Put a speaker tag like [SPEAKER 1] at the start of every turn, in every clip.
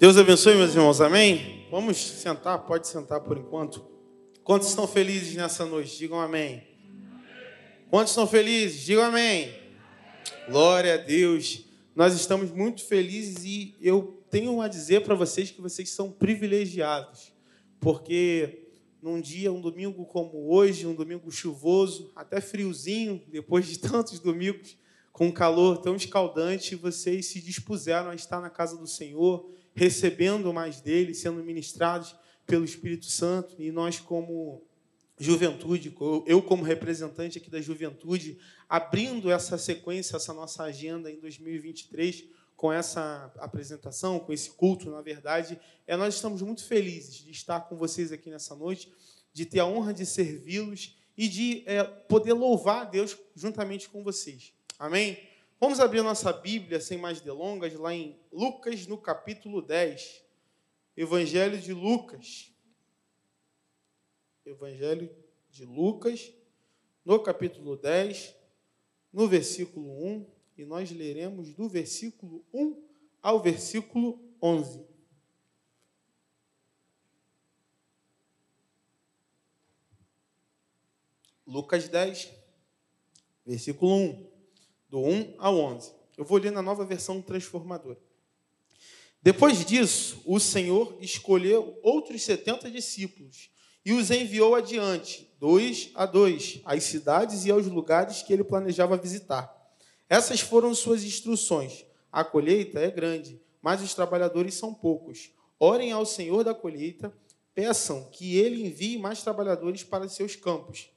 [SPEAKER 1] Deus abençoe, meus irmãos, amém? Vamos sentar, pode sentar por enquanto. Quantos estão felizes nessa noite? Digam amém. Quantos estão felizes? Digam amém. Glória a Deus. Nós estamos muito felizes e eu tenho a dizer para vocês que vocês são privilegiados, porque num dia, um domingo como hoje, um domingo chuvoso, até friozinho, depois de tantos domingos com calor tão escaldante, vocês se dispuseram a estar na casa do Senhor, recebendo mais dele, sendo ministrados pelo Espírito Santo, e nós como juventude, eu como representante aqui da juventude, abrindo essa sequência, essa nossa agenda em 2023 com essa apresentação, com esse culto, na verdade, é nós estamos muito felizes de estar com vocês aqui nessa noite, de ter a honra de servi-los e de é, poder louvar a Deus juntamente com vocês. Amém? Vamos abrir nossa Bíblia sem mais delongas lá em Lucas, no capítulo 10. Evangelho de Lucas. Evangelho de Lucas, no capítulo 10, no versículo 1, e nós leremos do versículo 1 ao versículo 11. Lucas 10, versículo 1, do 1 ao 11. Eu vou ler na nova versão transformadora. Depois disso, o Senhor escolheu outros setenta discípulos e os enviou adiante, dois a dois, às cidades e aos lugares que ele planejava visitar. Essas foram suas instruções. A colheita é grande, mas os trabalhadores são poucos. Orem ao Senhor da colheita, peçam que ele envie mais trabalhadores para seus campos.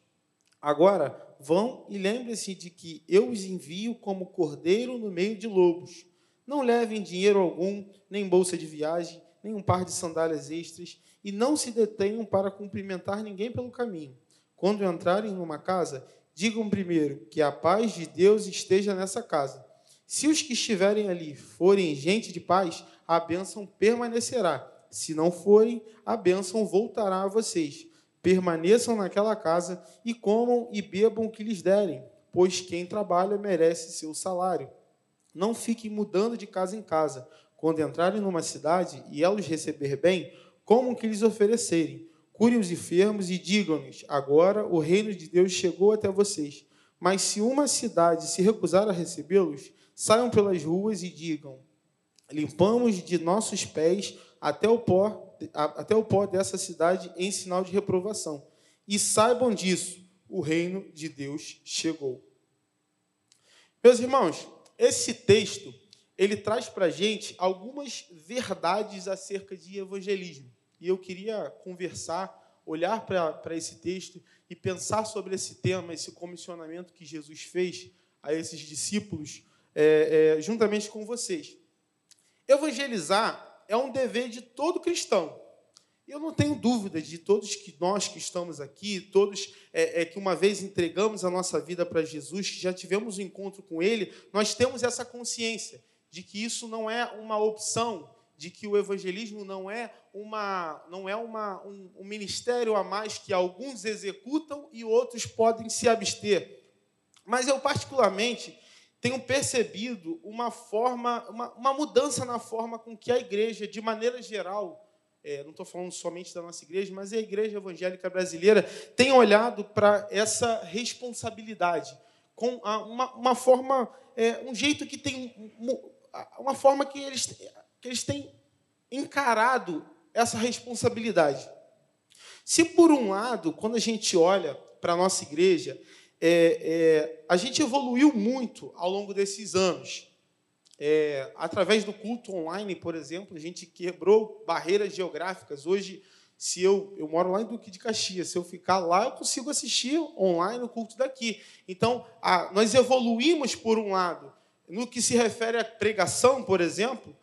[SPEAKER 1] Agora, vão e lembrem-se de que eu os envio como cordeiro no meio de lobos. Não levem dinheiro algum, nem bolsa de viagem, nem um par de sandálias extras, e não se detenham para cumprimentar ninguém pelo caminho. Quando entrarem numa casa, digam primeiro que a paz de Deus esteja nessa casa. Se os que estiverem ali forem gente de paz, a bênção permanecerá. Se não forem, a bênção voltará a vocês. Permaneçam naquela casa e comam e bebam o que lhes derem, pois quem trabalha merece seu salário. Não fiquem mudando de casa em casa. Quando entrarem numa cidade e ela os receber bem, como que lhes oferecerem. Curem os enfermos e digam-lhes: agora o reino de Deus chegou até vocês. Mas se uma cidade se recusar a recebê-los, saiam pelas ruas e digam: limpamos de nossos pés até o pó, até o pó dessa cidade em sinal de reprovação. E saibam disso, o reino de Deus chegou. Meus irmãos, esse texto ele traz para gente algumas verdades acerca de evangelismo. E eu queria conversar, olhar para esse texto e pensar sobre esse tema, esse comissionamento que Jesus fez a esses discípulos, é, é, juntamente com vocês. Evangelizar é um dever de todo cristão. Eu não tenho dúvida de todos que nós que estamos aqui, todos é, é, que uma vez entregamos a nossa vida para Jesus, que já tivemos um encontro com Ele, nós temos essa consciência de que isso não é uma opção, de que o evangelismo não é uma não é uma, um, um ministério a mais que alguns executam e outros podem se abster. Mas eu particularmente tenho percebido uma forma, uma, uma mudança na forma com que a igreja, de maneira geral, é, não estou falando somente da nossa igreja, mas a igreja evangélica brasileira tem olhado para essa responsabilidade com uma, uma forma, é, um jeito que tem uma forma que eles, que eles têm encarado essa responsabilidade. Se por um lado, quando a gente olha para a nossa igreja, é, é, a gente evoluiu muito ao longo desses anos. É, através do culto online, por exemplo, a gente quebrou barreiras geográficas. Hoje, se eu, eu moro lá em Duque de Caxias, se eu ficar lá, eu consigo assistir online o culto daqui. Então, a, nós evoluímos por um lado. No que se refere à pregação, por exemplo,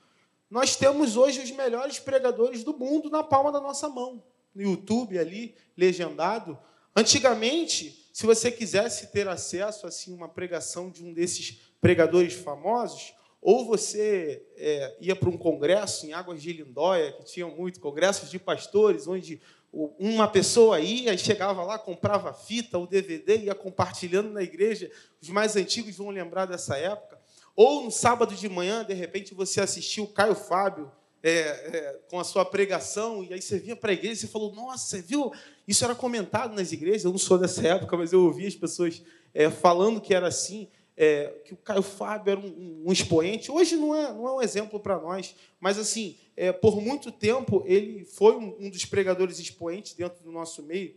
[SPEAKER 1] nós temos hoje os melhores pregadores do mundo na palma da nossa mão. No YouTube ali, legendado. Antigamente, se você quisesse ter acesso assim uma pregação de um desses pregadores famosos, ou você é, ia para um congresso em Águas de Lindóia, que tinham muito congressos de pastores, onde uma pessoa ia e chegava lá, comprava fita, o DVD, ia compartilhando na igreja. Os mais antigos vão lembrar dessa época. Ou no sábado de manhã, de repente, você assistiu o Caio Fábio é, é, com a sua pregação, e aí você vinha para a igreja e falou, nossa, você viu? Isso era comentado nas igrejas, eu não sou dessa época, mas eu ouvi as pessoas é, falando que era assim, é, que o Caio Fábio era um, um, expoente. Hoje não é, não é um exemplo para nós, mas assim, é, por muito tempo ele foi um, um, dos pregadores expoentes dentro do nosso meio.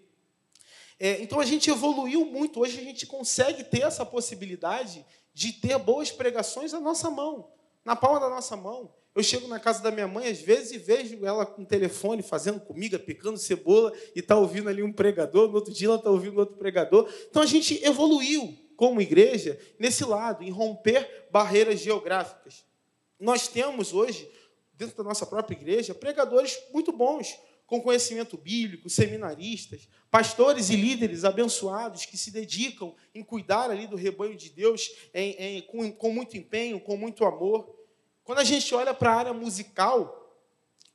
[SPEAKER 1] É, então a gente evoluiu muito, hoje a gente consegue ter essa possibilidade de ter boas pregações na nossa mão, na palma da nossa mão. Eu chego na casa da minha mãe, às vezes, e vejo ela com o telefone, fazendo comida, picando cebola, e está ouvindo ali um pregador, no outro dia ela está ouvindo outro pregador. Então a gente evoluiu como igreja nesse lado, em romper barreiras geográficas. Nós temos hoje, dentro da nossa própria igreja, pregadores muito bons, com conhecimento bíblico, seminaristas, pastores e líderes abençoados que se dedicam em cuidar ali do rebanho de Deus em, em, com, com muito empenho, com muito amor. Quando a gente olha para a área musical,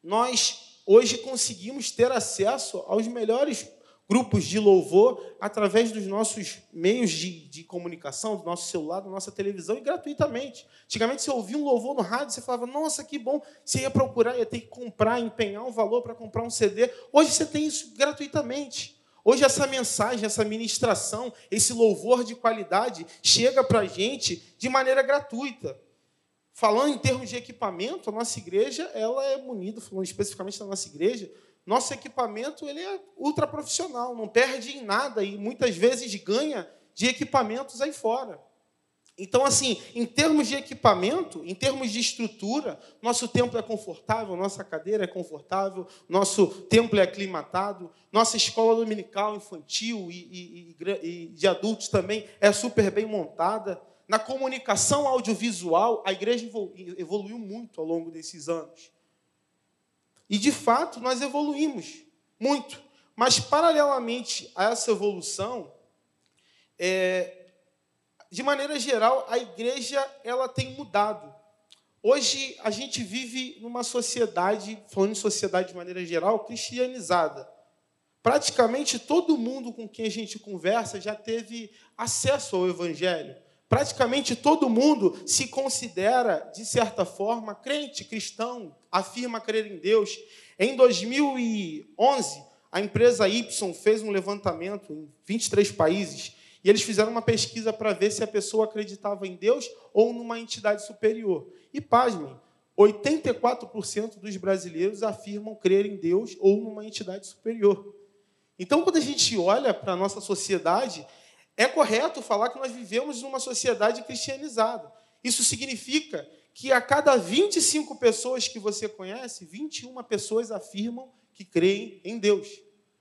[SPEAKER 1] nós hoje conseguimos ter acesso aos melhores grupos de louvor através dos nossos meios de, de, comunicação, do nosso celular, da nossa televisão e gratuitamente. Antigamente, você ouvia um louvor no rádio, você falava, nossa, que bom. Você ia procurar, ia ter que comprar, empenhar um valor para comprar um CD. Hoje você tem isso gratuitamente. Hoje essa mensagem, essa ministração, esse louvor de qualidade chega para a gente de maneira gratuita. Falando em termos de equipamento, a nossa igreja ela é munida, falando especificamente da nossa igreja, nosso equipamento ele é ultra profissional, não perde em nada e muitas vezes ganha de equipamentos aí fora. Então, assim, em termos de equipamento, em termos de estrutura, nosso templo é confortável, nossa cadeira é confortável, nosso templo é aclimatado, nossa escola dominical infantil e, e, e de adultos também é super bem montada. Na comunicação audiovisual, a igreja evoluiu muito ao longo desses anos. E, de fato, nós evoluímos muito. Mas, paralelamente a essa evolução, é, de maneira geral, a igreja ela tem mudado. Hoje, a gente vive numa sociedade, falando em sociedade de maneira geral, cristianizada. Praticamente todo mundo com quem a gente conversa já teve acesso ao Evangelho. Praticamente todo mundo se considera, de certa forma, crente, cristão, afirma crer em Deus. Em 2011, a empresa Y fez um levantamento em 23 países e eles fizeram uma pesquisa para ver se a pessoa acreditava em Deus ou numa entidade superior. E, pasmem, 84% dos brasileiros afirmam crer em Deus ou numa entidade superior. Então, quando a gente olha para a nossa sociedade, é correto falar que nós vivemos numa sociedade cristianizada. Isso significa que a cada 25 pessoas que você conhece, 21 pessoas afirmam que creem em Deus.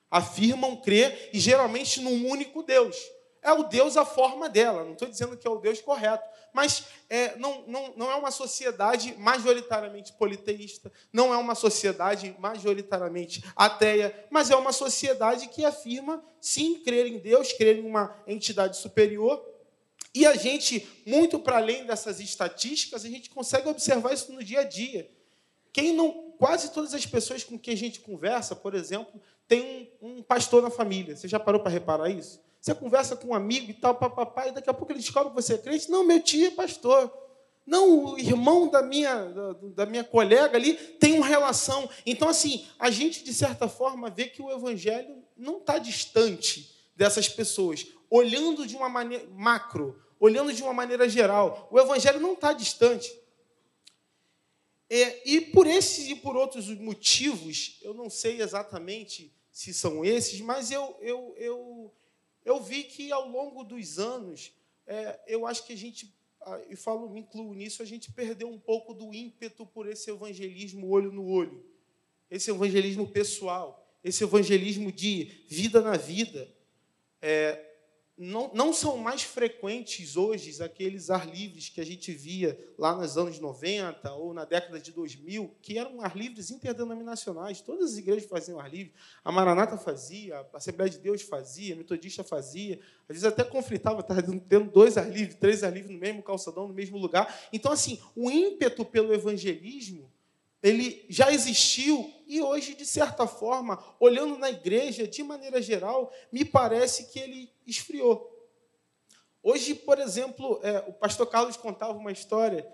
[SPEAKER 1] Afirmam crer e geralmente num único Deus é o Deus a forma dela. Não estou dizendo que é o Deus correto, mas é, não, não, não é uma sociedade majoritariamente politeísta, não é uma sociedade majoritariamente ateia, mas é uma sociedade que afirma, sim, crer em Deus, crer em uma entidade superior. E a gente, muito para além dessas estatísticas, a gente consegue observar isso no dia a dia. Quem não, quase todas as pessoas com quem a gente conversa, por exemplo, tem um, um pastor na família. Você já parou para reparar isso? Você conversa com um amigo e tal, papapá, e daqui a pouco ele descobre que você é crente. Não, meu tio é pastor. Não, o irmão da minha, da, da minha colega ali tem uma relação. Então, assim, a gente, de certa forma, vê que o evangelho não está distante dessas pessoas. Olhando de uma maneira macro, olhando de uma maneira geral, o evangelho não está distante. É, e por esses e por outros motivos, eu não sei exatamente se são esses, mas eu, eu, eu, eu vi que ao longo dos anos, é, eu acho que a gente, e falo, me incluo nisso, a gente perdeu um pouco do ímpeto por esse evangelismo olho no olho, esse evangelismo pessoal, esse evangelismo de vida na vida. É, não, não são mais frequentes hoje aqueles ar livres que a gente via lá nos anos 90 ou na década de 2000, que eram ar livres interdenominacionais. Todas as igrejas faziam ar livre. A Maranata fazia, a Assembleia de Deus fazia, a Metodista fazia. Às vezes até conflitava, estava tendo dois ar livres, três ar livres no mesmo calçadão, no mesmo lugar. Então, assim, o ímpeto pelo evangelismo ele já existiu e hoje, de certa forma, olhando na igreja de maneira geral, me parece que ele esfriou. Hoje, por exemplo, é, o pastor Carlos contava uma história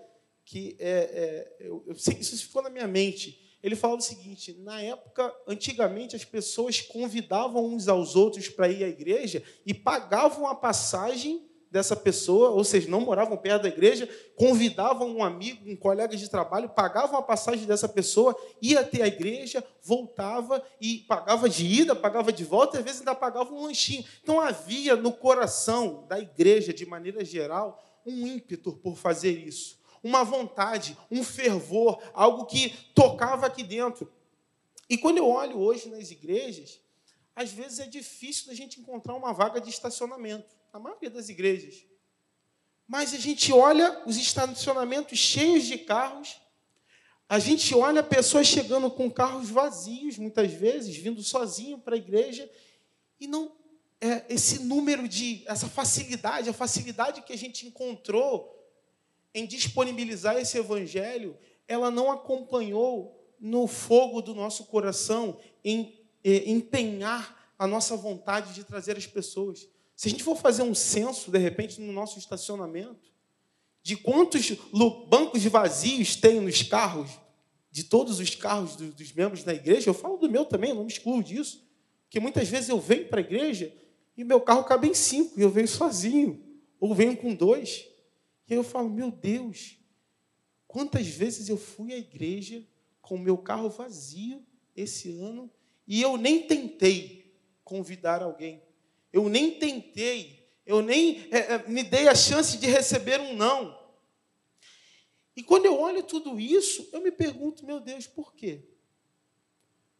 [SPEAKER 1] que é, é, eu, eu, isso ficou na minha mente. ele fala o seguinte: na época, antigamente, as pessoas convidavam uns aos outros para ir à igreja e pagavam a passagem dessa pessoa, ou seja, não moravam perto da igreja, convidavam um amigo, um colega de trabalho, pagavam a passagem dessa pessoa, ia até a igreja, voltava e pagava de ida, pagava de volta, e às vezes ainda pagava um lanchinho. Então havia no coração da igreja, de maneira geral, um ímpeto por fazer isso uma vontade, um fervor, algo que tocava aqui dentro. E quando eu olho hoje nas igrejas, às vezes é difícil da gente encontrar uma vaga de estacionamento, na maioria das igrejas. Mas a gente olha os estacionamentos cheios de carros, a gente olha pessoas chegando com carros vazios, muitas vezes, vindo sozinho para a igreja, e não é, esse número de, essa facilidade, a facilidade que a gente encontrou em disponibilizar esse evangelho, ela não acompanhou no fogo do nosso coração em eh, empenhar a nossa vontade de trazer as pessoas. Se a gente for fazer um censo, de repente, no nosso estacionamento, de quantos bancos vazios tem nos carros, de todos os carros dos membros da igreja, eu falo do meu também, não me excluo disso, porque muitas vezes eu venho para a igreja e meu carro cabe em cinco, e eu venho sozinho, ou venho com dois. E aí eu falo, meu Deus, quantas vezes eu fui à igreja com o meu carro vazio esse ano e eu nem tentei convidar alguém. Eu nem tentei, eu nem é, é, me dei a chance de receber um não. E quando eu olho tudo isso, eu me pergunto, meu Deus, por quê?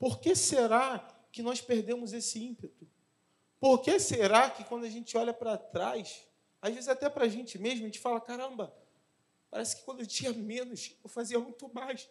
[SPEAKER 1] Por que será que nós perdemos esse ímpeto? Por que será que quando a gente olha para trás, às vezes, até para a gente mesmo, a gente fala: caramba, parece que quando eu tinha menos, eu fazia muito mais.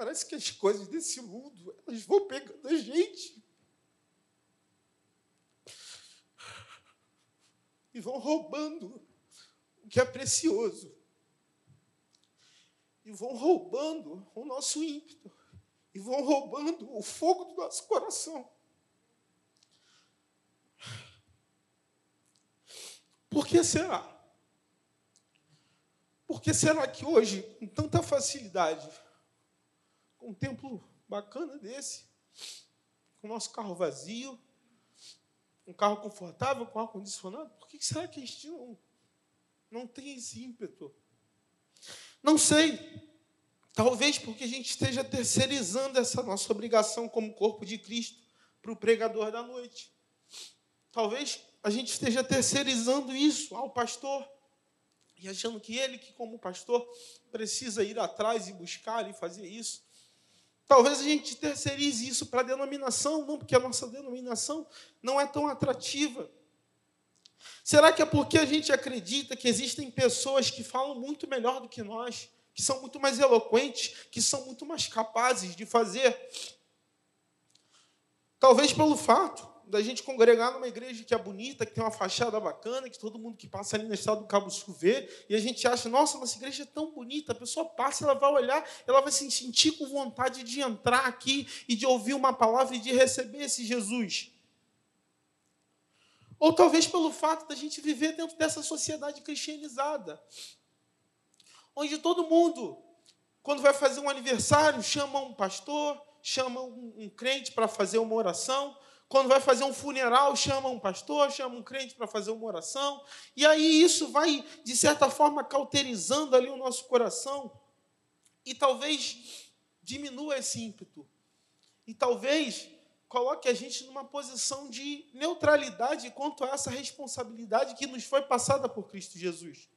[SPEAKER 1] Parece que as coisas desse mundo, elas vão pegando a gente. e vão roubando o que é precioso. E vão roubando o nosso ímpeto. E vão roubando o fogo do nosso coração. Por que será? Por que será que hoje, com tanta facilidade, um templo bacana desse, com o nosso carro vazio, um carro confortável, com ar-condicionado, por que será que a gente não, não tem esse ímpeto? Não sei. Talvez porque a gente esteja terceirizando essa nossa obrigação como corpo de Cristo para o pregador da noite. Talvez a gente esteja terceirizando isso ao pastor e achando que ele, que como pastor, precisa ir atrás e buscar e fazer isso. Talvez a gente terceirize isso para a denominação, não, porque a nossa denominação não é tão atrativa. Será que é porque a gente acredita que existem pessoas que falam muito melhor do que nós, que são muito mais eloquentes, que são muito mais capazes de fazer? Talvez pelo fato da gente congregar numa igreja que é bonita, que tem uma fachada bacana, que todo mundo que passa ali na estrada do Cabo Sul vê, e a gente acha, nossa, nossa igreja é tão bonita, a pessoa passa, ela vai olhar, ela vai se sentir com vontade de entrar aqui e de ouvir uma palavra e de receber esse Jesus. Ou talvez pelo fato da gente viver dentro dessa sociedade cristianizada, onde todo mundo, quando vai fazer um aniversário, chama um pastor, chama um, um crente para fazer uma oração, quando vai fazer um funeral, chama um pastor, chama um crente para fazer uma oração. E aí isso vai, de certa forma, cauterizando ali o nosso coração. E talvez diminua esse ímpeto. E talvez coloque a gente numa posição de neutralidade quanto a essa responsabilidade que nos foi passada por Cristo Jesus.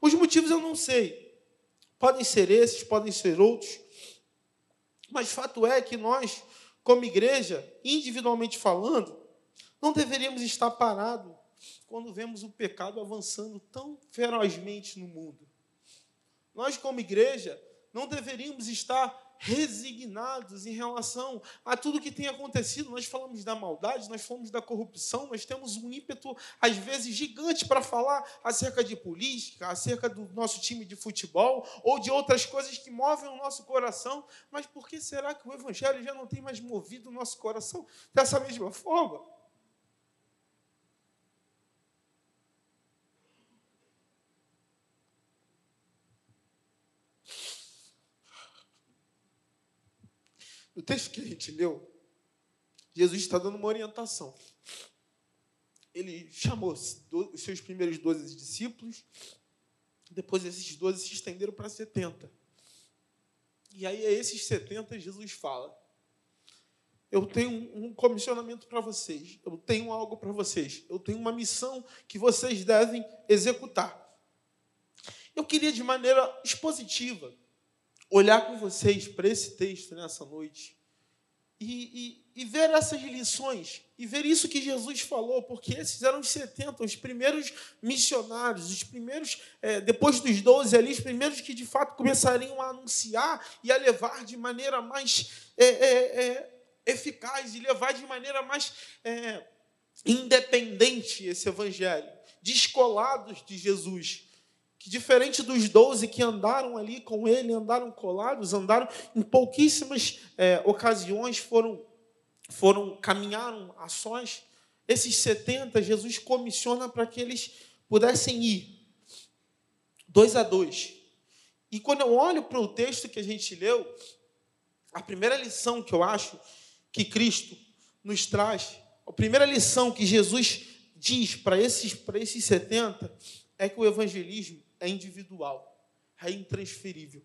[SPEAKER 1] Os motivos eu não sei. Podem ser esses, podem ser outros. Mas fato é que nós como igreja, individualmente falando, não deveríamos estar parados quando vemos o pecado avançando tão ferozmente no mundo. Nós, como igreja, não deveríamos estar resignados em relação a tudo que tem acontecido. Nós falamos da maldade, nós falamos da corrupção, nós temos um ímpeto, às vezes, gigante para falar acerca de política, acerca do nosso time de futebol ou de outras coisas que movem o nosso coração. Mas por que será que o Evangelho já não tem mais movido o nosso coração dessa mesma forma? No texto que a gente leu, Jesus está dando uma orientação. Ele chamou os seus primeiros 12 discípulos, depois esses 12 se estenderam para 70. E aí, a esses 70, Jesus fala: Eu tenho um comissionamento para vocês, eu tenho algo para vocês, eu tenho uma missão que vocês devem executar. Eu queria, de maneira expositiva, olhar com vocês para esse texto nessa noite e, e, e, ver essas lições e ver isso que Jesus falou, porque esses eram os 70, os primeiros missionários, os primeiros, é, depois dos 12 ali, os primeiros que de fato começariam a anunciar e a levar de maneira mais é, é, é eficaz e levar de maneira mais é, independente esse evangelho, descolados de Jesus que diferente dos doze que andaram ali com ele, andaram colados, andaram em pouquíssimas é, ocasiões, foram, foram caminharam ações. Esses 70, Jesus comissiona para que eles pudessem ir, dois a dois. E quando eu olho para o texto que a gente leu, a primeira lição que eu acho que Cristo nos traz, a primeira lição que Jesus diz para esses, para esses 70 é que o evangelismo é individual, é intransferível.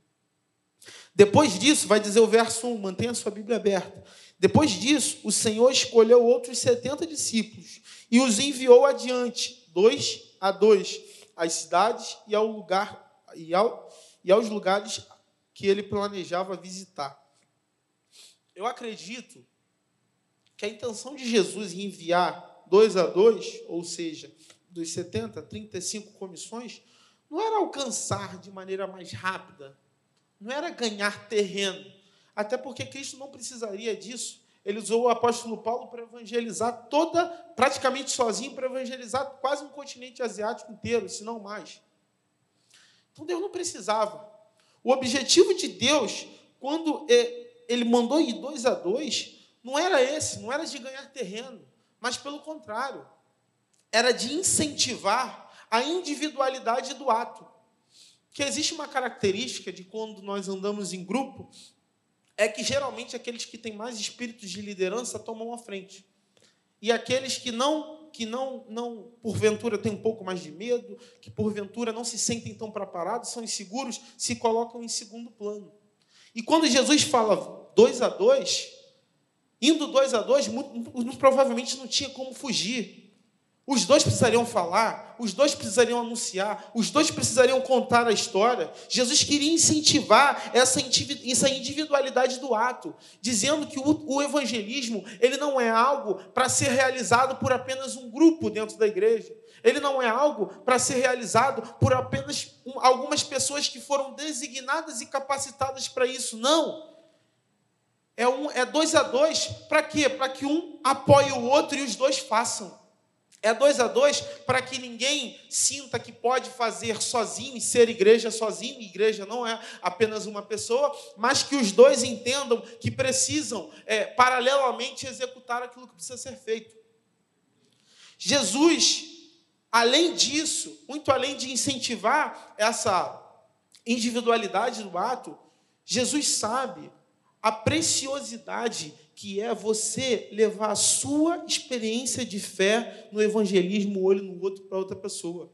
[SPEAKER 1] Depois disso, vai dizer o verso 1, mantenha sua Bíblia aberta. Depois disso, o Senhor escolheu outros 70 discípulos e os enviou adiante, dois a dois, às cidades e ao lugar e, ao, e aos lugares que ele planejava visitar. Eu acredito que a intenção de Jesus em enviar dois a dois, ou seja, dos 70, 35 comissões, não era alcançar de maneira mais rápida, não era ganhar terreno, até porque Cristo não precisaria disso. Ele usou o apóstolo Paulo para evangelizar toda, praticamente sozinho, para evangelizar quase um continente asiático inteiro, se não mais. Então Deus não precisava. O objetivo de Deus, quando ele mandou ir dois a dois, não era esse, não era de ganhar terreno, mas pelo contrário, era de incentivar a individualidade do ato. Que existe uma característica de quando nós andamos em grupo, é que geralmente aqueles que têm mais espíritos de liderança tomam a frente. E aqueles que não que não, não porventura têm um pouco mais de medo, que porventura não se sentem tão preparados, são inseguros, se colocam em segundo plano. E quando Jesus fala dois a dois, indo dois a dois, muito, provavelmente não tinha como fugir. Os dois precisariam falar, os dois precisariam anunciar, os dois precisariam contar a história. Jesus queria incentivar essa individualidade do ato, dizendo que o evangelismo ele não é algo para ser realizado por apenas um grupo dentro da igreja. Ele não é algo para ser realizado por apenas algumas pessoas que foram designadas e capacitadas para isso. Não. É, um, é dois a dois. Para quê? Para que um apoie o outro e os dois façam. É dois a dois para que ninguém sinta que pode fazer sozinho ser igreja sozinho. Igreja não é apenas uma pessoa, mas que os dois entendam que precisam, é, paralelamente, executar aquilo que precisa ser feito. Jesus, além disso, muito além de incentivar essa individualidade do ato, Jesus sabe a preciosidade que é você levar a sua experiência de fé no evangelismo olho no outro para outra pessoa.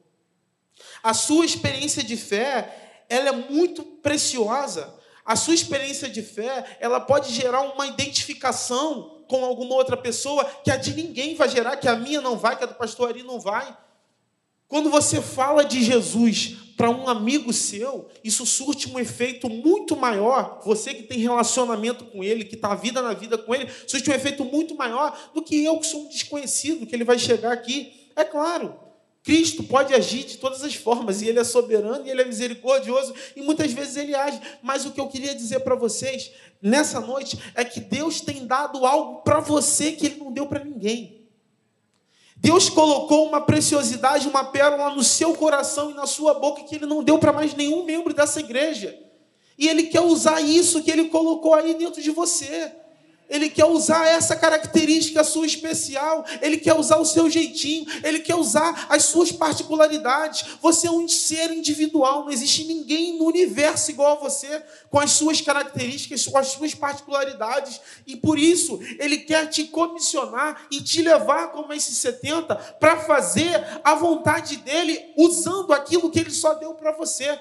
[SPEAKER 1] A sua experiência de fé, ela é muito preciosa. A sua experiência de fé, ela pode gerar uma identificação com alguma outra pessoa que a de ninguém vai gerar, que a minha não vai, que a do pastor Ari não vai. Quando você fala de Jesus para um amigo seu, isso surte um efeito muito maior. Você que tem relacionamento com ele, que está vida na vida com ele, surte um efeito muito maior do que eu que sou um desconhecido, que ele vai chegar aqui. É claro, Cristo pode agir de todas as formas, e Ele é soberano, e Ele é misericordioso, e muitas vezes Ele age. Mas o que eu queria dizer para vocês nessa noite é que Deus tem dado algo para você que Ele não deu para ninguém. Deus colocou uma preciosidade, uma pérola no seu coração e na sua boca que Ele não deu para mais nenhum membro dessa igreja. E Ele quer usar isso que Ele colocou aí dentro de você. Ele quer usar essa característica sua especial, ele quer usar o seu jeitinho, ele quer usar as suas particularidades. Você é um ser individual, não existe ninguém no universo igual a você, com as suas características, com as suas particularidades, e por isso ele quer te comissionar e te levar como esses 70 para fazer a vontade dele usando aquilo que ele só deu para você.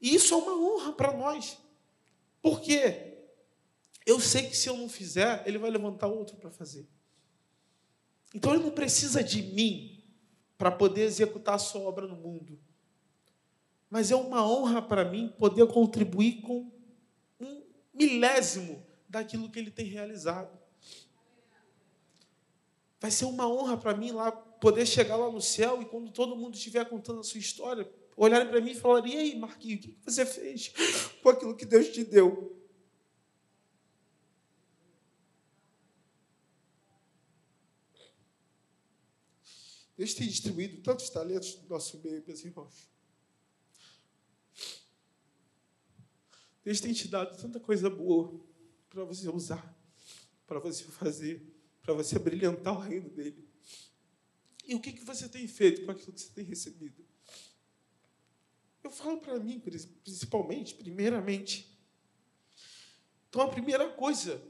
[SPEAKER 1] E isso é uma honra para nós. Por quê? Eu sei que se eu não fizer, ele vai levantar outro para fazer. Então ele não precisa de mim para poder executar a sua obra no mundo. Mas é uma honra para mim poder contribuir com um milésimo daquilo que ele tem realizado. Vai ser uma honra para mim lá poder chegar lá no céu e quando todo mundo estiver contando a sua história, olharem para mim e falarem: "E aí, Marquinhos, o que você fez com aquilo que Deus te deu?" Deus tem distribuído tantos talentos no nosso meio, meus irmãos. Deus tem te dado tanta coisa boa para você usar, para você fazer, para você brilhantar o reino dele. E o que, que você tem feito com aquilo que você tem recebido? Eu falo para mim, principalmente, primeiramente. Então, a primeira coisa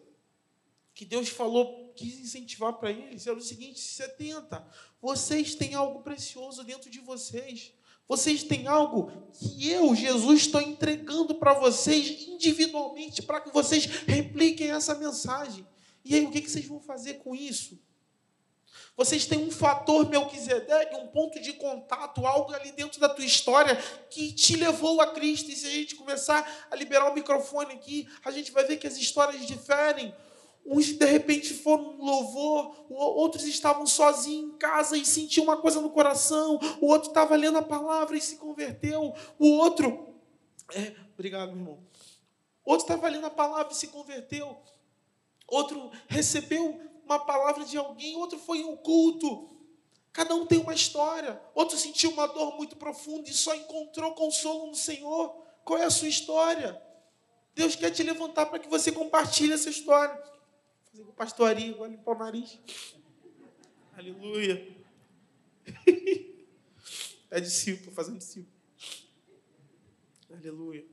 [SPEAKER 1] que Deus falou, quis incentivar para eles, era o seguinte: 70. Vocês têm algo precioso dentro de vocês. Vocês têm algo que eu, Jesus, estou entregando para vocês individualmente, para que vocês repliquem essa mensagem. E aí, o que vocês vão fazer com isso? Vocês têm um fator Melquisedeque, um ponto de contato, algo ali dentro da tua história que te levou a Cristo. E se a gente começar a liberar o microfone aqui, a gente vai ver que as histórias diferem. Uns de repente foram louvor, outros estavam sozinhos em casa e sentiam uma coisa no coração, o outro estava lendo a palavra e se converteu, o outro. É, obrigado, meu irmão. Outro estava lendo a palavra e se converteu, outro recebeu uma palavra de alguém, outro foi em um culto. Cada um tem uma história. Outro sentiu uma dor muito profunda e só encontrou consolo no Senhor. Qual é a sua história? Deus quer te levantar para que você compartilhe essa história fazer pastorinho, agora limpar o nariz. Aleluia. É discípulo, fazendo discípulo. Aleluia.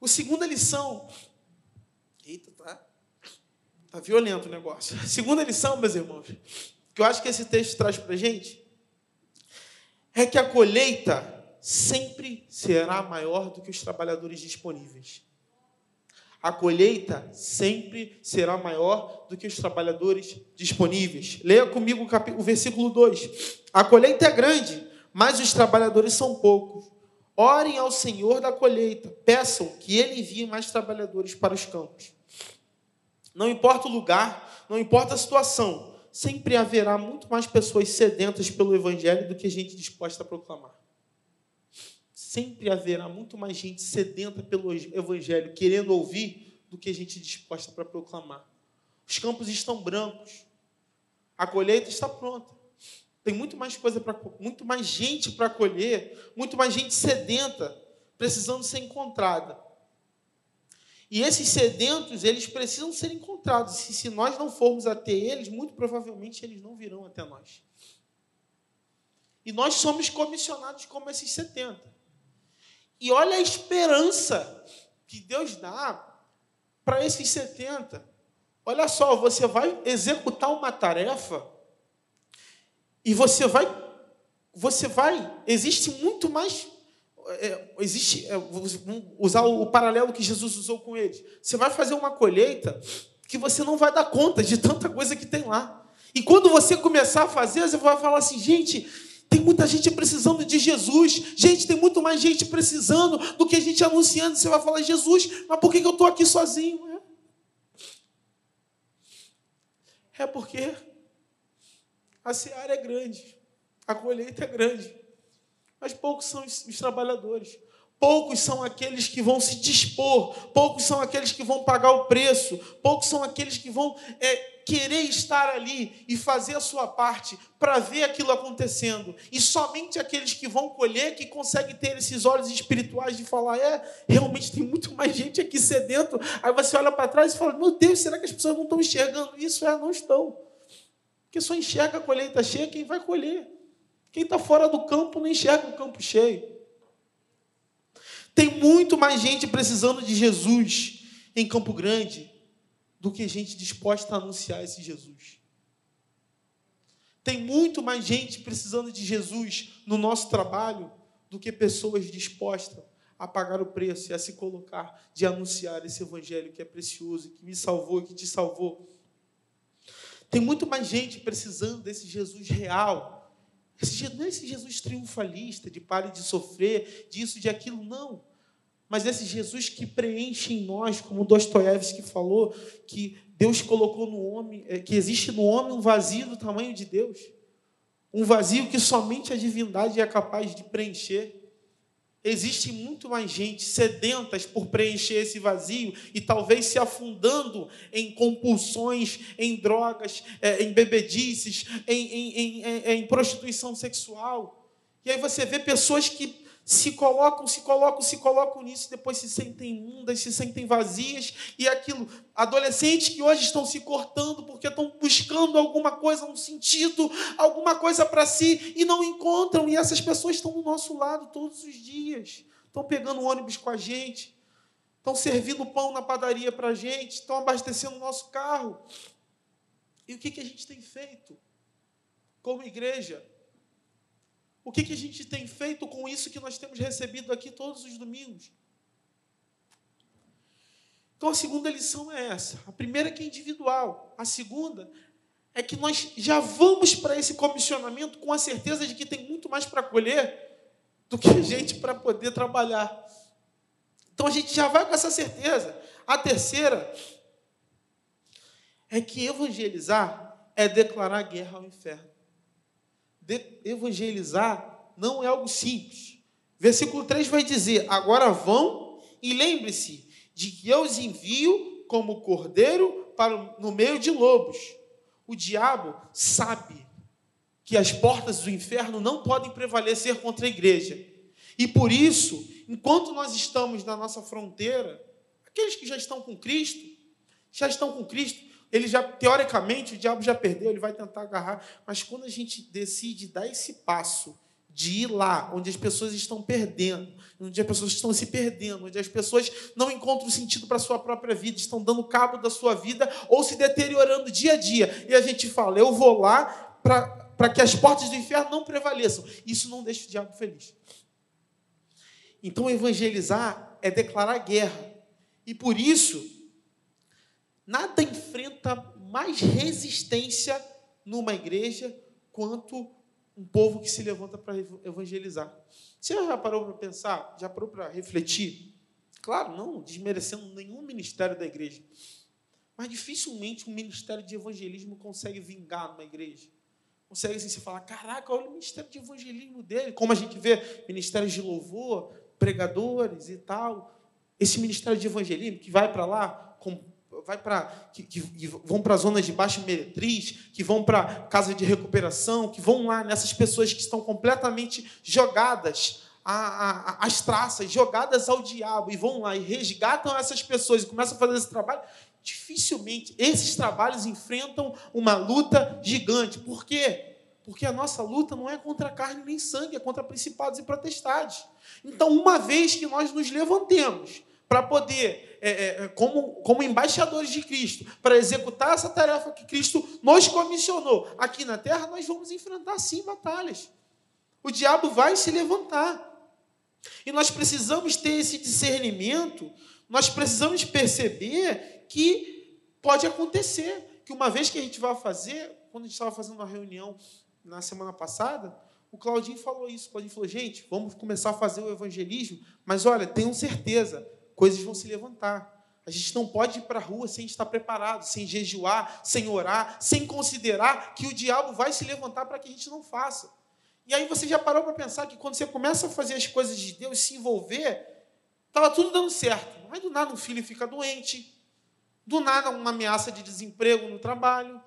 [SPEAKER 1] O segunda lição. Eita, tá. Tá violento o negócio. A segunda lição, meus irmãos, que eu acho que esse texto traz para gente, é que a colheita sempre será maior do que os trabalhadores disponíveis a colheita sempre será maior do que os trabalhadores disponíveis. Leia comigo o versículo 2. A colheita é grande, mas os trabalhadores são poucos. Orem ao Senhor da colheita, peçam que Ele envie mais trabalhadores para os campos. Não importa o lugar, não importa a situação, sempre haverá muito mais pessoas sedentas pelo Evangelho do que gente disposta a proclamar sempre haverá muito mais gente sedenta pelo Evangelho, querendo ouvir, do que gente disposta para proclamar. Os campos estão brancos, a colheita está pronta. Tem muito mais coisa para, muito mais gente para colher, muito mais gente sedenta, precisando ser encontrada. E esses sedentos, eles precisam ser encontrados. E se nós não formos até eles, muito provavelmente eles não virão até nós. E nós somos comissionados como esses 70. E olha a esperança que Deus dá para esses 70. Olha só, você vai executar uma tarefa e você vai, você vai, existe muito mais, é, existe, é, usar o, o paralelo que Jesus usou com eles. Você vai fazer uma colheita que você não vai dar conta de tanta coisa que tem lá. E quando você começar a fazer, você vai falar assim, gente, tem muita gente precisando de Jesus. Gente, tem muito mais gente precisando do que a gente anunciando. Você vai falar, Jesus, mas por que eu estou aqui sozinho? É, é porque A seara é grande, a colheita é grande, mas poucos são os, trabalhadores. Poucos são aqueles que vão se dispor, poucos são aqueles que vão pagar o preço, poucos são aqueles que vão é, querer estar ali e fazer a sua parte para ver aquilo acontecendo. E somente aqueles que vão colher que conseguem ter esses olhos espirituais de falar: é, realmente tem muito mais gente aqui sedento. Aí você olha para trás e fala: meu Deus, será que as pessoas não estão enxergando isso? É, não estão. Porque só enxerga a colheita cheia quem vai colher. Quem está fora do campo não enxerga o campo cheio. Tem muito mais gente precisando de Jesus em Campo Grande do que gente disposta a anunciar esse Jesus. Tem muito mais gente precisando de Jesus no nosso trabalho do que pessoas dispostas a pagar o preço e a se colocar de anunciar esse evangelho que é precioso, que me salvou, que te salvou. Tem muito mais gente precisando desse Jesus real. Esse, não é esse Jesus triunfalista, de pare de sofrer, disso, de aquilo, não. Mas esse Jesus que preenche em nós, como Dostoiévski falou, que Deus colocou no homem, é, que existe no homem um vazio do tamanho de Deus. Um vazio que somente a divindade é capaz de preencher. Existe muito mais gente sedentas por preencher esse vazio e talvez se afundando em compulsões, em drogas, é, em bebedices, em, em, em, em prostituição sexual. E aí você vê pessoas que se colocam, se colocam, se colocam nisso, depois se sentem imundas, se sentem vazias, e aquilo. Adolescentes que hoje estão se cortando porque estão buscando alguma coisa, um sentido, alguma coisa para si, e não encontram, e essas pessoas estão do nosso lado todos os dias. Estão pegando ônibus com a gente, estão servindo pão na padaria para a gente, estão abastecendo o nosso carro. E o que, que a gente tem feito como igreja? O que, que a gente tem feito com isso que nós temos recebido aqui todos os domingos? Então a segunda lição é essa. A primeira é que é individual. A segunda é que nós já vamos para esse comissionamento com a certeza de que tem muito mais para colher do que a gente para poder trabalhar. Então a gente já vai com essa certeza. A terceira é que evangelizar é declarar guerra ao inferno evangelizar não é algo simples. Versículo 3 vai dizer: Agora vão e lembre-se de que eu os envio como cordeiro para no meio de lobos. O diabo sabe que as portas do inferno não podem prevalecer contra a igreja. E por isso, enquanto nós estamos na nossa fronteira, aqueles que já estão com Cristo, já estão com Cristo, ele já, teoricamente, o diabo já perdeu, ele vai tentar agarrar. Mas quando a gente decide dar esse passo de ir lá, onde as pessoas estão perdendo, onde as pessoas estão se perdendo, onde as pessoas não encontram sentido para a sua própria vida, estão dando cabo da sua vida ou se deteriorando dia a dia. E a gente fala, eu vou lá para que as portas do inferno não prevaleçam. Isso não deixa o diabo feliz. Então, evangelizar é declarar guerra. E por isso, Nada enfrenta mais resistência numa igreja quanto um povo que se levanta para evangelizar. Você já parou para pensar? Já parou para refletir? Claro, não desmerecendo nenhum ministério da igreja. Mas dificilmente um ministério de evangelismo consegue vingar numa igreja. Consegue assim, você falar, caraca, olha o ministério de evangelismo dele. Como a gente vê ministérios de louvor, pregadores e tal. Esse ministério de evangelismo que vai para lá com vai para que, que, que, vão para zonas de baixa meretriz, que vão para casa de recuperação, que vão lá nessas pessoas que estão completamente jogadas às traças, jogadas ao diabo, e vão lá e resgatam essas pessoas e começam a fazer esse trabalho, dificilmente esses trabalhos enfrentam uma luta gigante. Por quê? Porque a nossa luta não é contra carne nem sangue, é contra principados e potestades. Então, uma vez que nós nos levantemos para poder, é, é, é, como, como embaixadores de Cristo, para executar essa tarefa que Cristo nos comissionou aqui na terra, nós vamos enfrentar sim batalhas. O diabo vai se levantar. E nós precisamos ter esse discernimento, nós precisamos perceber que pode acontecer, que uma vez que a gente vai fazer, quando a gente estava fazendo uma reunião na semana passada, o Claudinho falou isso. O Claudinho falou: gente, vamos começar a fazer o evangelismo, mas olha, tenham certeza, coisas vão se levantar. A gente não pode ir para a rua sem estar preparado, sem jejuar, sem orar, sem considerar que o diabo vai se levantar para que a gente não faça. E aí você já parou para pensar que quando você começa a fazer as coisas de Deus, se envolver, estava tudo dando certo. Mas do nada um filho fica doente, do nada uma ameaça de desemprego no trabalho,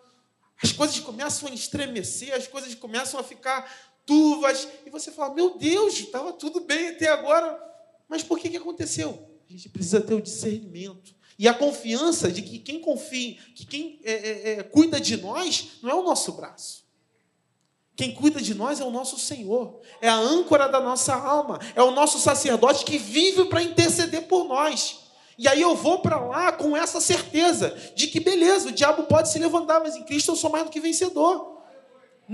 [SPEAKER 1] as coisas começam a estremecer, as coisas começam a ficar turvas, e você fala: Meu Deus, estava tudo bem até agora, mas por que, que aconteceu? A gente precisa ter o discernimento. E a confiança de que quem confia, que quem é, é, é, cuida de nós, não é o nosso braço. Quem cuida de nós é o nosso Senhor, é a âncora da nossa alma, é o nosso sacerdote que vive para interceder por nós. E aí eu vou para lá com essa certeza de que, beleza, o diabo pode se levantar, mas em Cristo eu sou mais do que vencedor.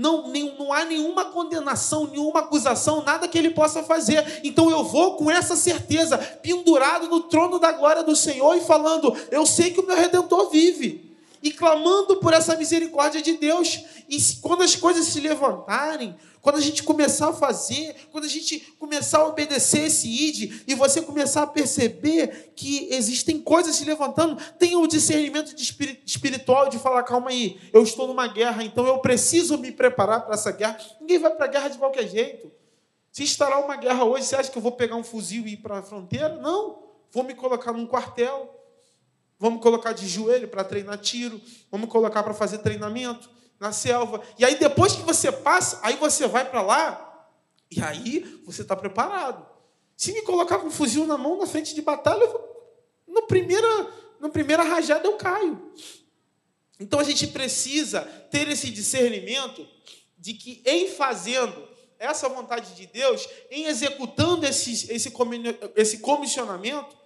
[SPEAKER 1] Não, nem, não há nenhuma condenação, nenhuma acusação, nada que ele possa fazer. Então eu vou com essa certeza, pendurado no trono da glória do Senhor e falando: Eu sei que o meu redentor vive. E clamando por essa misericórdia de Deus. E quando as coisas se levantarem, quando a gente começar a fazer, quando a gente começar a obedecer esse ID e você começar a perceber que existem coisas se levantando, tenha o discernimento de espiritual de falar: calma aí, eu estou numa guerra, então eu preciso me preparar para essa guerra. Ninguém vai para a guerra de qualquer jeito. Se instalar uma guerra hoje, você acha que eu vou pegar um fuzil e ir para a fronteira? Não. Vou me colocar num quartel. Vamos colocar de joelho para treinar tiro. Vamos colocar para fazer treinamento na selva. E aí, depois que você passa, aí você vai para lá, e aí você está preparado. Se me colocar com um fuzil na mão na frente de batalha, no primeira, no primeira rajada eu caio. Então a gente precisa ter esse discernimento de que em fazendo essa vontade de Deus, em executando esse, esse, esse comissionamento,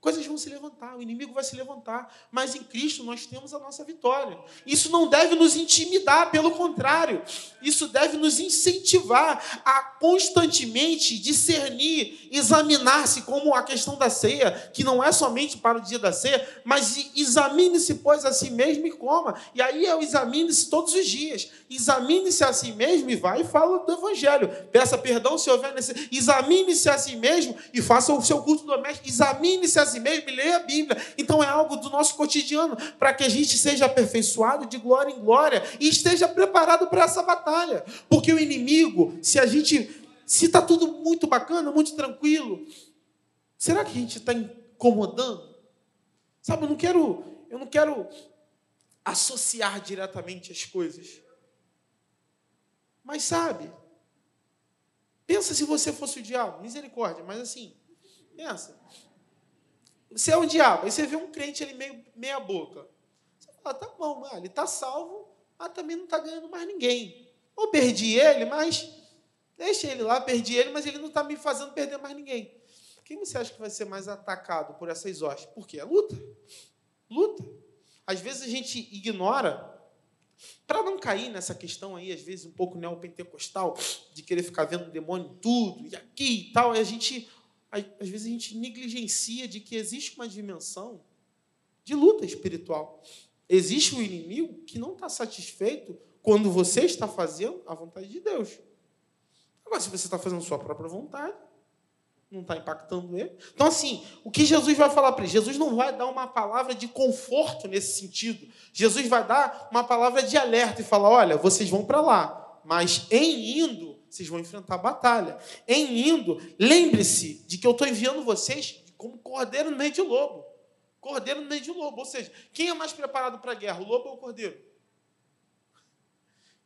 [SPEAKER 1] coisas vão se levantar, o inimigo vai se levantar, mas em Cristo nós temos a nossa vitória. Isso não deve nos intimidar, pelo contrário, isso deve nos incentivar a constantemente discernir, examinar-se, como a questão da ceia, que não é somente para o dia da ceia, mas examine-se, pois, a si mesmo e coma. E aí eu examine-se todos os dias. Examine-se a si mesmo e vai e fala do Evangelho. Peça perdão se houver necessidade. Examine-se a si mesmo e faça o seu culto doméstico. Examine-se a si mesmo e leia a Bíblia. Então é algo do nosso cotidiano, para que a gente seja aperfeiçoado de glória em glória e esteja preparado para essa batalha. Porque o inimigo, se a gente. Se está tudo muito bacana, muito tranquilo, será que a gente está incomodando? Sabe, eu não quero, eu não quero associar diretamente as coisas. Mas sabe, pensa se você fosse o diabo, misericórdia, mas assim, pensa. Você é o diabo, aí você vê um crente ali meio meia boca. Você fala, tá bom, ele está salvo, mas também não está ganhando mais ninguém. Ou perdi ele, mas deixa ele lá, perdi ele, mas ele não está me fazendo perder mais ninguém. Quem você acha que vai ser mais atacado por essas hostes? Porque é luta. Luta. Às vezes a gente ignora, para não cair nessa questão aí, às vezes um pouco neopentecostal, de querer ficar vendo demônio em tudo, e aqui e tal, a gente às vezes a gente negligencia de que existe uma dimensão de luta espiritual. Existe um inimigo que não está satisfeito quando você está fazendo a vontade de Deus. Agora, se você está fazendo sua própria vontade, não está impactando ele. Então, assim, o que Jesus vai falar para ele? Jesus não vai dar uma palavra de conforto nesse sentido. Jesus vai dar uma palavra de alerta e falar: olha, vocês vão para lá, mas em indo, vocês vão enfrentar a batalha. Em indo, lembre-se de que eu estou enviando vocês como cordeiro no meio de lobo. Cordeiro no meio de lobo. Ou seja, quem é mais preparado para a guerra, o lobo ou o cordeiro?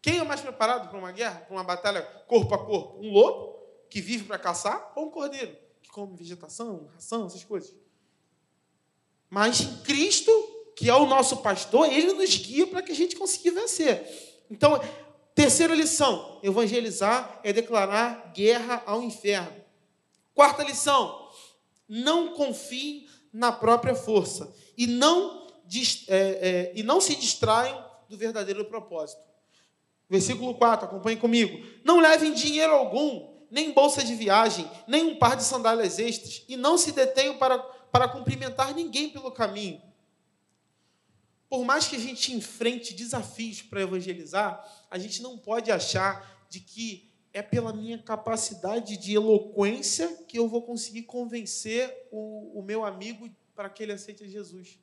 [SPEAKER 1] Quem é mais preparado para uma guerra, para uma batalha corpo a corpo? Um lobo, que vive para caçar, ou um cordeiro, que come vegetação, ração, essas coisas? Mas Cristo, que é o nosso pastor, ele nos guia para que a gente consiga vencer. Então, Terceira lição: evangelizar é declarar guerra ao inferno. Quarta lição: não confie na própria força e não, é, é, e não se distraiam do verdadeiro propósito. Versículo 4, acompanhe comigo. Não levem dinheiro algum, nem bolsa de viagem, nem um par de sandálias extras, e não se detenham para, para cumprimentar ninguém pelo caminho por mais que a gente enfrente desafios para evangelizar, a gente não pode achar de que é pela minha capacidade de eloquência que eu vou conseguir convencer o, o meu amigo para que ele aceite Jesus?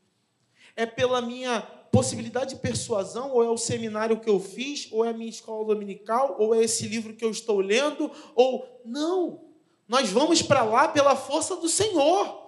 [SPEAKER 1] É pela minha possibilidade de persuasão, ou é o seminário que eu fiz, ou é a minha escola dominical, ou é esse livro que eu estou lendo, ou não. Nós vamos para lá pela força do Senhor.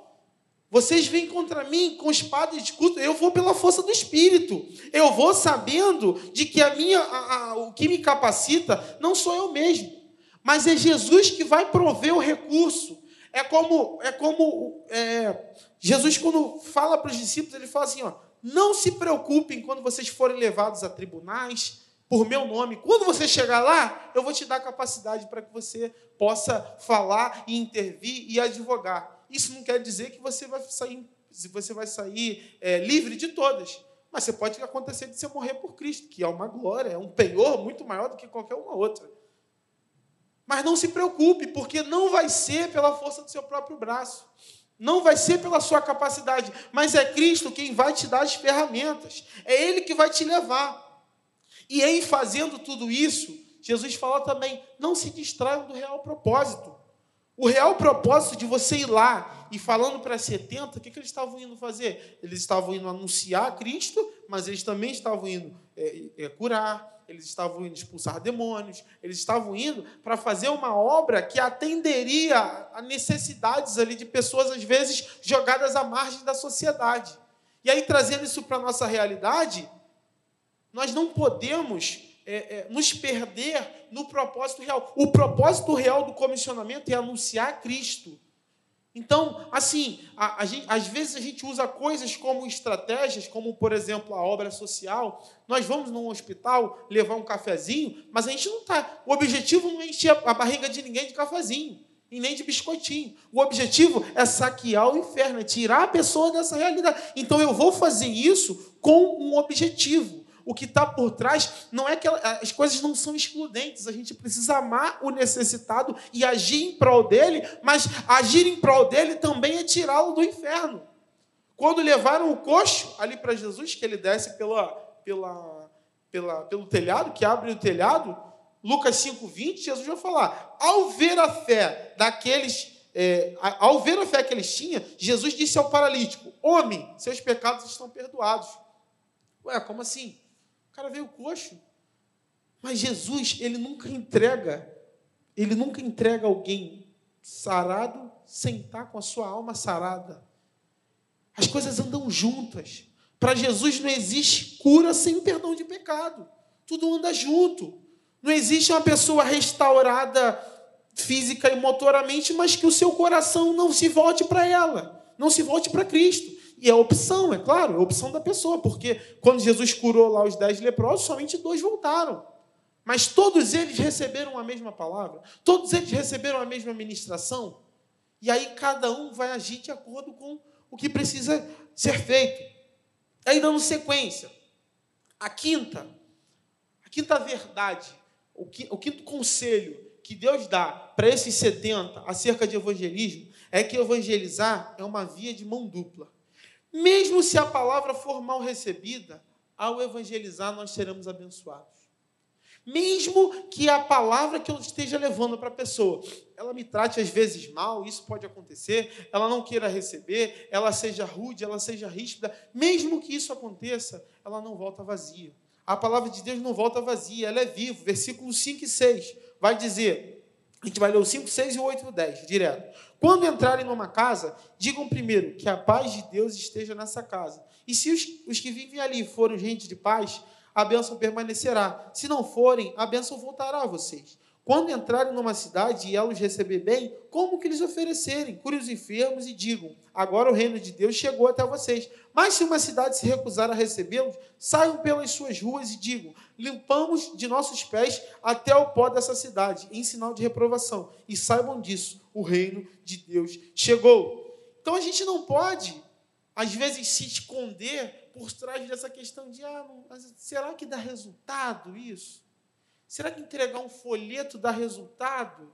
[SPEAKER 1] Vocês vêm contra mim com espada e escudo, eu vou pela força do Espírito. Eu vou sabendo de que a minha, a, a, o que me capacita não sou eu mesmo, mas é Jesus que vai prover o recurso. É como, é como é, Jesus, quando fala para os discípulos, ele fala assim: ó, não se preocupem quando vocês forem levados a tribunais por meu nome. Quando você chegar lá, eu vou te dar capacidade para que você possa falar e intervir e advogar. Isso não quer dizer que você vai sair, você vai sair é, livre de todas. Mas você pode acontecer de você morrer por Cristo, que é uma glória, é um penhor muito maior do que qualquer uma outra. Mas não se preocupe, porque não vai ser pela força do seu próprio braço. Não vai ser pela sua capacidade, mas é Cristo quem vai te dar as ferramentas. É Ele que vai te levar. E em fazendo tudo isso, Jesus fala também: não se distraiam do real propósito. O real propósito de você ir lá e falando para 70, o que, que eles estavam indo fazer? Eles estavam indo anunciar Cristo, mas eles também estavam indo é, é, curar, eles estavam indo expulsar demônios, eles estavam indo para fazer uma obra que atenderia a necessidades ali de pessoas, às vezes, jogadas à margem da sociedade. E aí, trazendo isso para a nossa realidade, nós não podemos é, é, nos perder no propósito real. O propósito real do comissionamento é anunciar Cristo. Então, assim, a, a gente, às vezes a gente usa coisas como estratégias, como, por exemplo, a obra social. Nós vamos num hospital levar um cafezinho, mas a gente não está. O objetivo não é encher a barriga de ninguém de cafezinho e nem de biscoitinho. O objetivo é saquear o inferno, é tirar a pessoa dessa realidade. Então, eu vou fazer isso com um objetivo o que está por trás não é que as coisas não são excludentes. A gente precisa amar o necessitado e agir em prol dele, mas agir em prol dele também é tirá-lo do inferno. Quando levaram o coxo ali para Jesus, que ele desce pela, pela, pela, pelo telhado, que abre o telhado, Lucas 5,20, Jesus vai falar: ao ver a fé daqueles é, ao ver a fé que eles tinham, Jesus disse ao paralítico: Homem, seus pecados estão perdoados. Ué, como assim? O cara veio coxo. Mas Jesus, ele nunca entrega, ele nunca entrega alguém sarado sem estar com a sua alma sarada. As coisas andam juntas. Para Jesus não existe cura sem perdão de pecado. Tudo anda junto. Não existe uma pessoa restaurada física e motoramente, mas que o seu coração não se volte para ela, não se volte para Cristo. E é opção, é claro, é opção da pessoa, porque quando Jesus curou lá os dez leprosos, somente dois voltaram. Mas todos eles receberam a mesma palavra, todos eles receberam a mesma ministração, e aí cada um vai agir de acordo com o que precisa ser feito. Aí dando sequência, a quinta, a quinta verdade, o quinto conselho que Deus dá para esses 70 acerca de evangelismo é que evangelizar é uma via de mão dupla. Mesmo se a palavra for mal recebida, ao evangelizar nós seremos abençoados. Mesmo que a palavra que eu esteja levando para a pessoa, ela me trate às vezes mal, isso pode acontecer, ela não queira receber, ela seja rude, ela seja ríspida, mesmo que isso aconteça, ela não volta vazia. A palavra de Deus não volta vazia, ela é viva. Versículos 5 e 6 vai dizer: a gente vai ler o 5, 6 e o 8 e o 10, direto. Quando entrarem numa casa, digam primeiro que a paz de Deus esteja nessa casa. E se os, os que vivem ali forem gente de paz, a bênção permanecerá. Se não forem, a bênção voltará a vocês. Quando entrarem numa cidade e ela os receber bem, como que lhes oferecerem? Cure os enfermos e digam: agora o reino de Deus chegou até vocês. Mas se uma cidade se recusar a recebê-los, saiam pelas suas ruas e digam: limpamos de nossos pés até o pó dessa cidade, em sinal de reprovação. E saibam disso: o reino de Deus chegou. Então a gente não pode, às vezes, se esconder por trás dessa questão de: ah, será que dá resultado isso? Será que entregar um folheto dá resultado?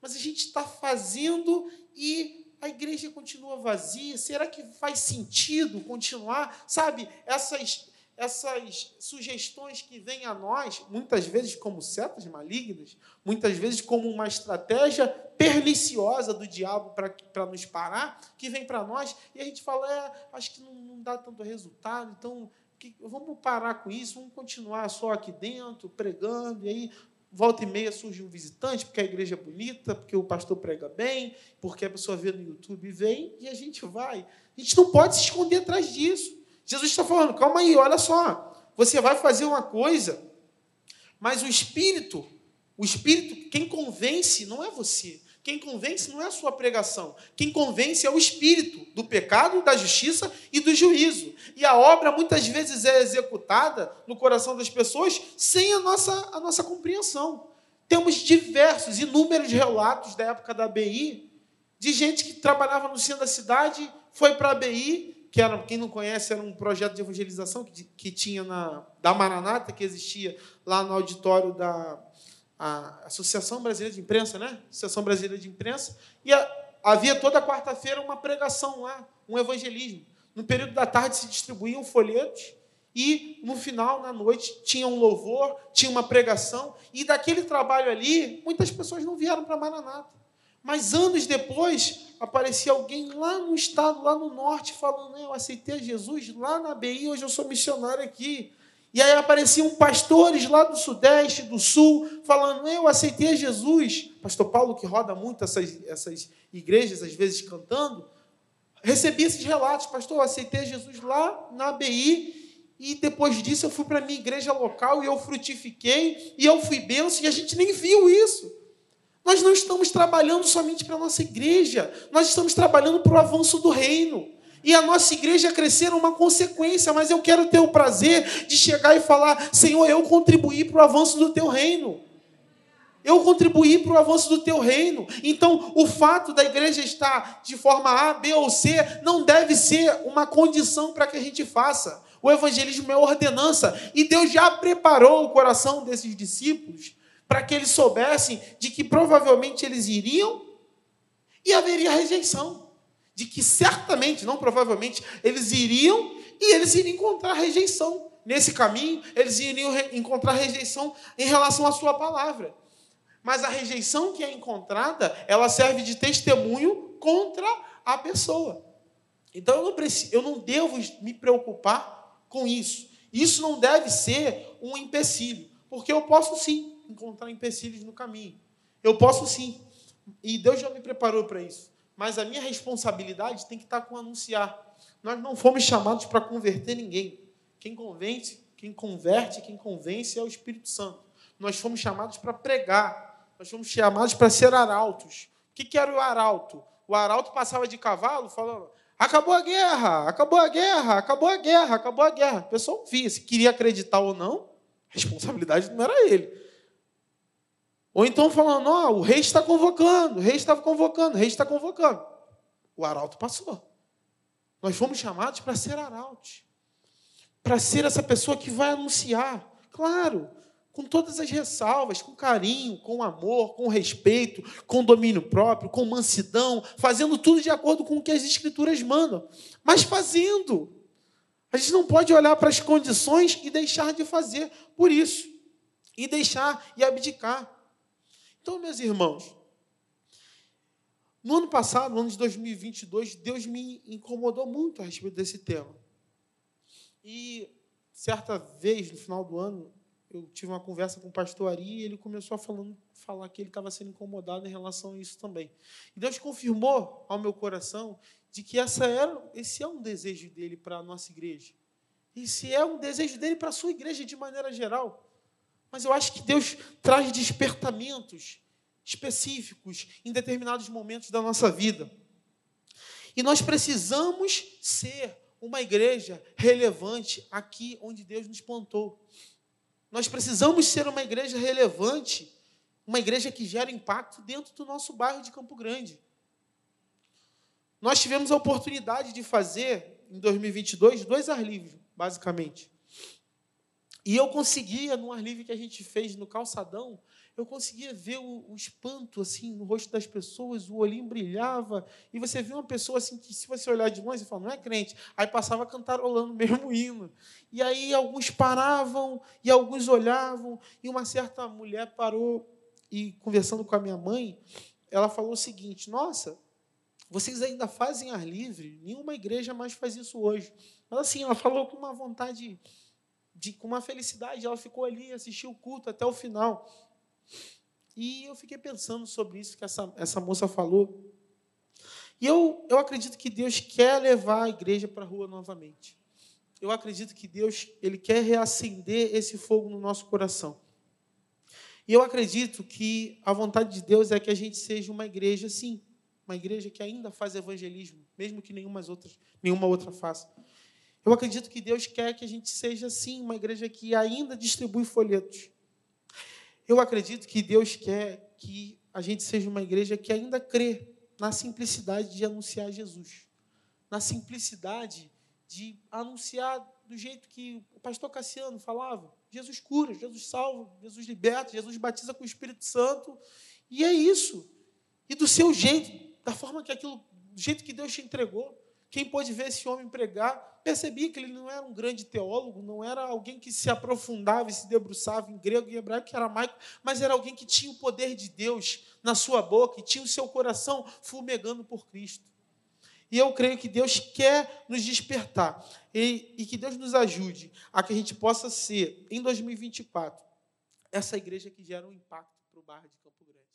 [SPEAKER 1] Mas a gente está fazendo e a igreja continua vazia. Será que faz sentido continuar? Sabe, essas, essas sugestões que vêm a nós, muitas vezes como setas malignas, muitas vezes como uma estratégia perniciosa do diabo para nos parar, que vem para nós e a gente fala, é, acho que não, não dá tanto resultado, então que, vamos parar com isso, vamos continuar só aqui dentro, pregando, e aí volta e meia surge um visitante, porque a igreja é bonita, porque o pastor prega bem, porque a pessoa vê no YouTube e vem, e a gente vai. A gente não pode se esconder atrás disso. Jesus está falando, calma aí, olha só. Você vai fazer uma coisa, mas o Espírito, o Espírito, quem convence não é você. Quem convence não é a sua pregação. Quem convence é o Espírito do pecado, da justiça e do juízo. E a obra muitas vezes é executada no coração das pessoas sem a nossa, a nossa compreensão. Temos diversos, inúmeros relatos da época da BI, de gente que trabalhava no centro da cidade, foi para a BI que era, quem não conhece, era um projeto de evangelização que, que tinha na da Maranata, que existia lá no auditório da Associação Brasileira de Imprensa, né? Associação Brasileira de Imprensa, e a, havia toda quarta-feira uma pregação lá, um evangelismo. No período da tarde se distribuíam folhetos e no final, na noite, tinha um louvor, tinha uma pregação, e daquele trabalho ali, muitas pessoas não vieram para Maranata. Mas anos depois, aparecia alguém lá no estado, lá no norte, falando: Eu aceitei Jesus lá na BI, hoje eu sou missionário aqui. E aí apareciam pastores lá do sudeste, do sul, falando: Eu aceitei Jesus. Pastor Paulo, que roda muito essas, essas igrejas, às vezes cantando, recebia esses relatos: Pastor, eu aceitei Jesus lá na BI. E depois disso eu fui para a minha igreja local e eu frutifiquei, e eu fui benção, e a gente nem viu isso. Nós não estamos trabalhando somente para a nossa igreja, nós estamos trabalhando para o avanço do reino. E a nossa igreja crescer é uma consequência, mas eu quero ter o prazer de chegar e falar: Senhor, eu contribuí para o avanço do teu reino. Eu contribuí para o avanço do teu reino. Então, o fato da igreja estar de forma A, B ou C não deve ser uma condição para que a gente faça. O evangelismo é ordenança. E Deus já preparou o coração desses discípulos para que eles soubessem de que provavelmente eles iriam e haveria rejeição. De que certamente, não provavelmente, eles iriam e eles iriam encontrar rejeição. Nesse caminho, eles iriam encontrar rejeição em relação à sua palavra. Mas a rejeição que é encontrada, ela serve de testemunho contra a pessoa. Então eu não, preciso, eu não devo me preocupar com isso. Isso não deve ser um empecilho, porque eu posso sim encontrar empecilhos no caminho. Eu posso sim. E Deus já me preparou para isso. Mas a minha responsabilidade tem que estar com anunciar. Nós não fomos chamados para converter ninguém. Quem convence, quem converte, quem convence é o Espírito Santo. Nós fomos chamados para pregar. Nós fomos chamados para ser arautos. O que era o arauto? O arauto passava de cavalo falando: acabou a guerra, acabou a guerra, acabou a guerra, acabou a guerra. O pessoal via se queria acreditar ou não, a responsabilidade não era ele. Ou então falando, ó, oh, o rei está convocando, o rei estava convocando, o rei está convocando. O arauto passou. Nós fomos chamados para ser arautos. Para ser essa pessoa que vai anunciar. Claro, com todas as ressalvas, com carinho, com amor, com respeito, com domínio próprio, com mansidão, fazendo tudo de acordo com o que as escrituras mandam. Mas fazendo. A gente não pode olhar para as condições e deixar de fazer por isso. E deixar e abdicar. Então, meus irmãos, no ano passado, no ano de 2022, Deus me incomodou muito a respeito desse tema. E certa vez, no final do ano, eu tive uma conversa com o pastor Ari e ele começou a falando, falar que ele estava sendo incomodado em relação a isso também. E Deus confirmou ao meu coração de que essa era, esse é um desejo dele para a nossa igreja. Esse é um desejo dele para a sua igreja de maneira geral. Mas eu acho que Deus traz despertamentos específicos em determinados momentos da nossa vida. E nós precisamos ser uma igreja relevante aqui onde Deus nos plantou. Nós precisamos ser uma igreja relevante, uma igreja que gera impacto dentro do nosso bairro de Campo Grande. Nós tivemos a oportunidade de fazer, em 2022, dois ar livres, basicamente. E eu conseguia, no ar livre que a gente fez no calçadão, eu conseguia ver o, o, espanto assim no rosto das pessoas, o olhinho brilhava, e você via uma pessoa assim que, se você olhar de longe, você fala, não é crente. Aí passava cantarolando mesmo hino. E aí alguns paravam, e alguns olhavam, e uma certa mulher parou e, conversando com a minha mãe, ela falou o seguinte: Nossa, vocês ainda fazem ar livre? Nenhuma igreja mais faz isso hoje. Mas assim, ela falou com uma vontade de, com uma felicidade, ela ficou ali, assistiu o culto até o final. E eu fiquei pensando sobre isso que essa, essa moça falou. E eu, eu acredito que Deus quer levar a igreja para a rua novamente. Eu acredito que Deus ele quer reacender esse fogo no nosso coração. E eu acredito que a vontade de Deus é que a gente seja uma igreja, sim, uma igreja que ainda faz evangelismo, mesmo que nenhuma, outras, nenhuma outra faça. Eu acredito que Deus quer que a gente seja, sim, uma igreja que ainda distribui folhetos. Eu acredito que Deus quer que a gente seja uma igreja que ainda crê na simplicidade de anunciar Jesus, na simplicidade de anunciar do jeito que o pastor Cassiano falava: Jesus cura, Jesus salva, Jesus liberta, Jesus batiza com o Espírito Santo, e é isso. E do seu jeito, da forma que aquilo, do jeito que Deus te entregou. Quem pôde ver esse homem pregar, percebia que ele não era um grande teólogo, não era alguém que se aprofundava e se debruçava em grego e hebraico, era maico, mas era alguém que tinha o poder de Deus na sua boca e tinha o seu coração fumegando por Cristo. E eu creio que Deus quer nos despertar e, e que Deus nos ajude a que a gente possa ser, em 2024, essa igreja que gera um impacto para o bairro de Campo Grande.